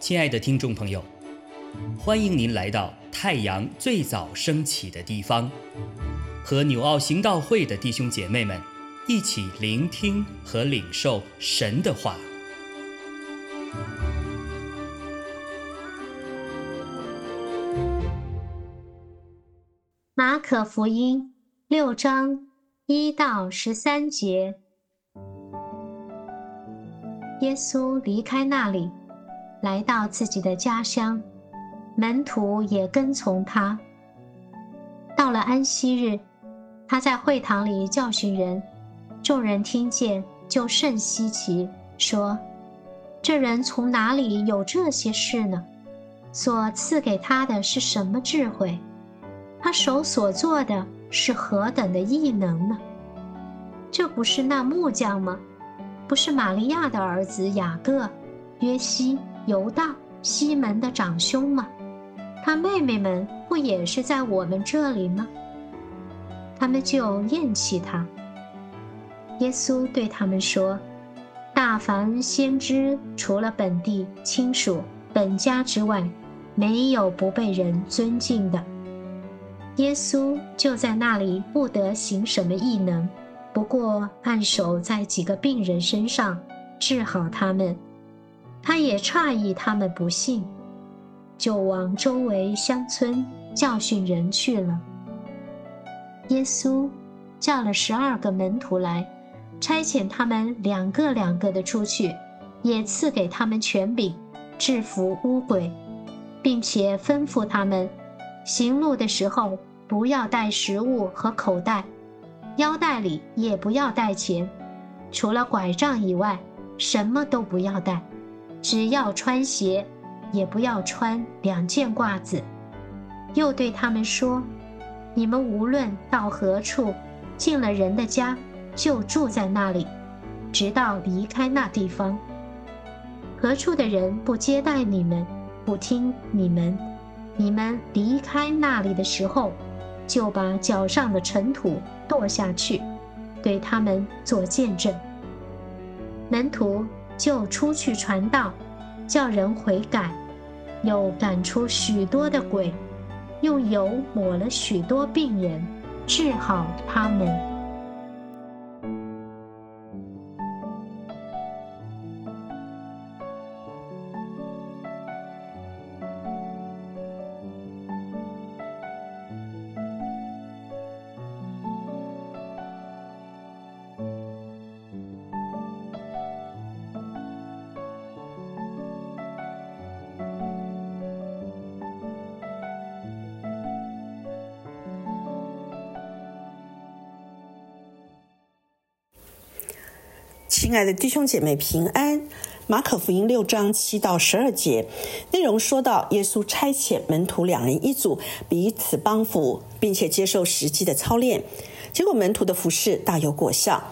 亲爱的听众朋友，欢迎您来到太阳最早升起的地方，和纽奥行道会的弟兄姐妹们一起聆听和领受神的话。马可福音六章一到十三节，耶稣离开那里。来到自己的家乡，门徒也跟从他。到了安息日，他在会堂里教训人，众人听见就甚稀奇，说：“这人从哪里有这些事呢？所赐给他的是什么智慧？他手所做的是何等的异能呢？这不是那木匠吗？不是玛利亚的儿子雅各、约西？”犹大、西门的长兄吗？他妹妹们不也是在我们这里吗？他们就厌弃他。耶稣对他们说：“大凡先知，除了本地亲属、本家之外，没有不被人尊敬的。”耶稣就在那里不得行什么异能，不过按手在几个病人身上，治好他们。他也诧异他们不信，就往周围乡村教训人去了。耶稣叫了十二个门徒来，差遣他们两个两个的出去，也赐给他们权柄，制服污鬼，并且吩咐他们，行路的时候不要带食物和口袋，腰带里也不要带钱，除了拐杖以外，什么都不要带。只要穿鞋，也不要穿两件褂子。又对他们说：“你们无论到何处，进了人的家，就住在那里，直到离开那地方。何处的人不接待你们，不听你们，你们离开那里的时候，就把脚上的尘土跺下去，对他们做见证。”门徒。就出去传道，叫人悔改，又赶出许多的鬼，用油抹了许多病人，治好他们。亲爱的弟兄姐妹平安。马可福音六章七到十二节内容说到，耶稣差遣门徒两人一组，彼此帮扶，并且接受实际的操练。结果门徒的服饰大有果效。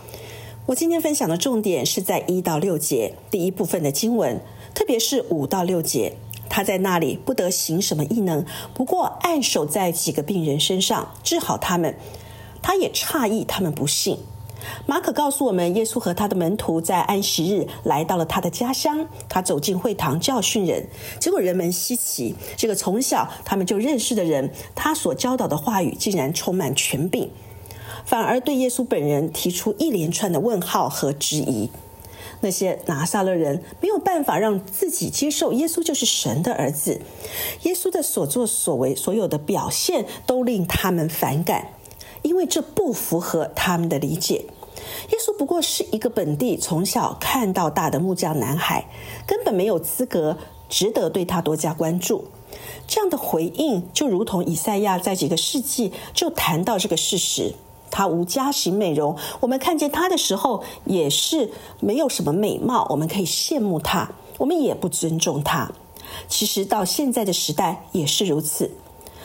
我今天分享的重点是在一到六节第一部分的经文，特别是五到六节。他在那里不得行什么异能，不过按手在几个病人身上，治好他们。他也诧异他们不信。马可告诉我们，耶稣和他的门徒在安息日来到了他的家乡。他走进会堂教训人，结果人们稀奇，这个从小他们就认识的人，他所教导的话语竟然充满权柄，反而对耶稣本人提出一连串的问号和质疑。那些拿撒勒人没有办法让自己接受耶稣就是神的儿子，耶稣的所作所为，所有的表现都令他们反感。因为这不符合他们的理解，耶稣不过是一个本地从小看到大的木匠男孩，根本没有资格值得对他多加关注。这样的回应就如同以赛亚在几个世纪就谈到这个事实：他无家型美容，我们看见他的时候也是没有什么美貌，我们可以羡慕他，我们也不尊重他。其实到现在的时代也是如此。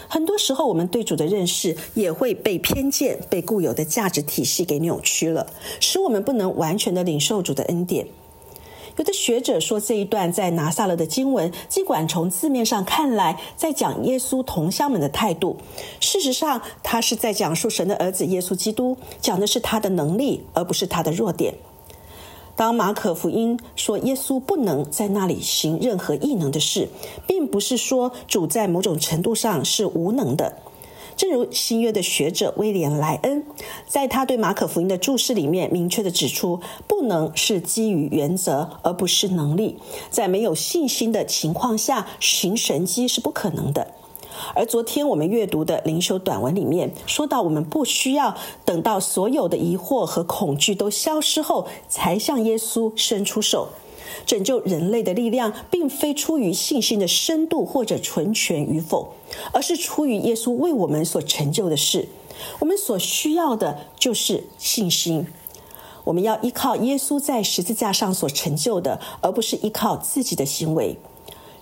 很多时候，我们对主的认识也会被偏见、被固有的价值体系给扭曲了，使我们不能完全的领受主的恩典。有的学者说，这一段在拿撒勒的经文，尽管从字面上看来在讲耶稣同乡们的态度，事实上，他是在讲述神的儿子耶稣基督，讲的是他的能力，而不是他的弱点。当马可福音说耶稣不能在那里行任何异能的事，并不是说主在某种程度上是无能的。正如新约的学者威廉莱恩在他对马可福音的注释里面明确的指出，不能是基于原则，而不是能力。在没有信心的情况下行神迹是不可能的。而昨天我们阅读的灵修短文里面说到，我们不需要等到所有的疑惑和恐惧都消失后，才向耶稣伸出手。拯救人类的力量，并非出于信心的深度或者纯全与否，而是出于耶稣为我们所成就的事。我们所需要的就是信心。我们要依靠耶稣在十字架上所成就的，而不是依靠自己的行为。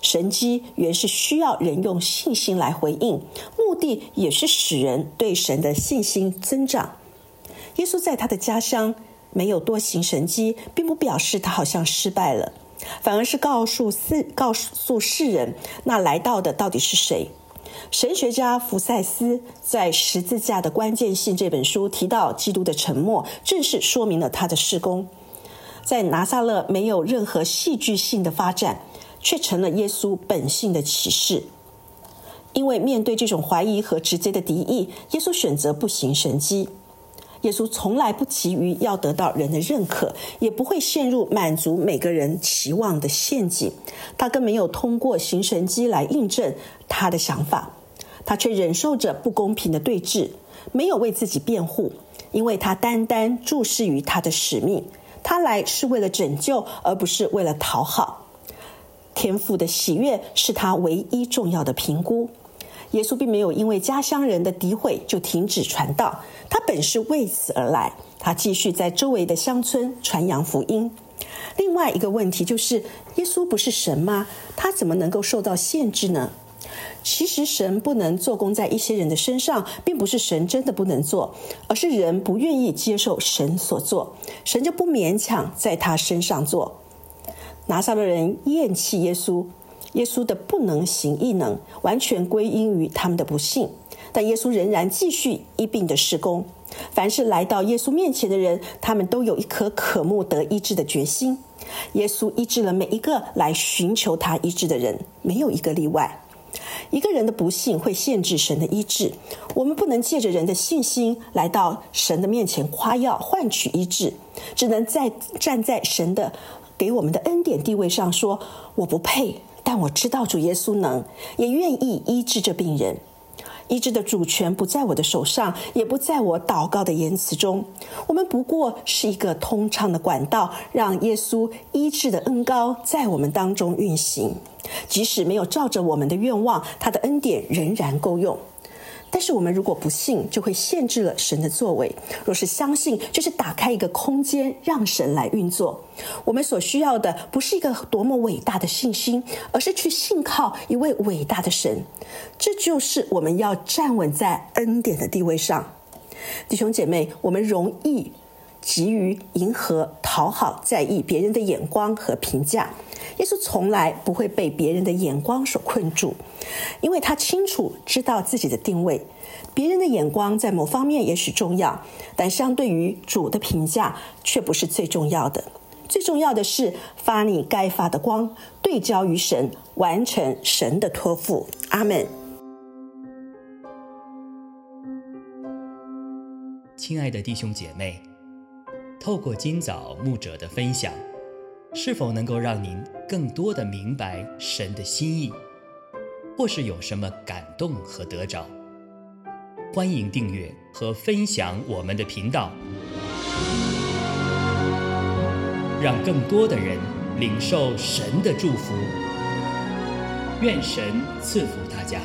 神迹原是需要人用信心来回应，目的也是使人对神的信心增长。耶稣在他的家乡没有多行神迹，并不表示他好像失败了，反而是告诉世告诉世人，那来到的到底是谁。神学家福赛斯在《十字架的关键性》这本书提到，基督的沉默正是说明了他的施工。在拿撒勒没有任何戏剧性的发展。却成了耶稣本性的启示。因为面对这种怀疑和直接的敌意，耶稣选择不行神迹。耶稣从来不急于要得到人的认可，也不会陷入满足每个人期望的陷阱。他更没有通过行神迹来印证他的想法。他却忍受着不公平的对峙，没有为自己辩护，因为他单单注视于他的使命。他来是为了拯救，而不是为了讨好。天赋的喜悦是他唯一重要的评估。耶稣并没有因为家乡人的诋毁就停止传道，他本是为此而来。他继续在周围的乡村传扬福音。另外一个问题就是：耶稣不是神吗？他怎么能够受到限制呢？其实，神不能做工在一些人的身上，并不是神真的不能做，而是人不愿意接受神所做，神就不勉强在他身上做。拿撒勒人厌弃耶稣，耶稣的不能行异能，完全归因于他们的不幸。但耶稣仍然继续医病的施工。凡是来到耶稣面前的人，他们都有一颗渴慕得医治的决心。耶稣医治了每一个来寻求他医治的人，没有一个例外。一个人的不幸会限制神的医治，我们不能借着人的信心来到神的面前夸耀换取医治，只能在站在神的。给我们的恩典地位上说，我不配，但我知道主耶稣能，也愿意医治这病人。医治的主权不在我的手上，也不在我祷告的言辞中。我们不过是一个通畅的管道，让耶稣医治的恩高在我们当中运行。即使没有照着我们的愿望，他的恩典仍然够用。但是我们如果不信，就会限制了神的作为；若是相信，就是打开一个空间，让神来运作。我们所需要的不是一个多么伟大的信心，而是去信靠一位伟大的神。这就是我们要站稳在恩典的地位上，弟兄姐妹，我们容易急于迎合、讨好、在意别人的眼光和评价。耶稣从来不会被别人的眼光所困住，因为他清楚知道自己的定位。别人的眼光在某方面也许重要，但相对于主的评价却不是最重要的。最重要的是发你该发的光，对焦于神，完成神的托付。阿门。亲爱的弟兄姐妹，透过今早牧者的分享。是否能够让您更多的明白神的心意，或是有什么感动和得着？欢迎订阅和分享我们的频道，让更多的人领受神的祝福。愿神赐福大家。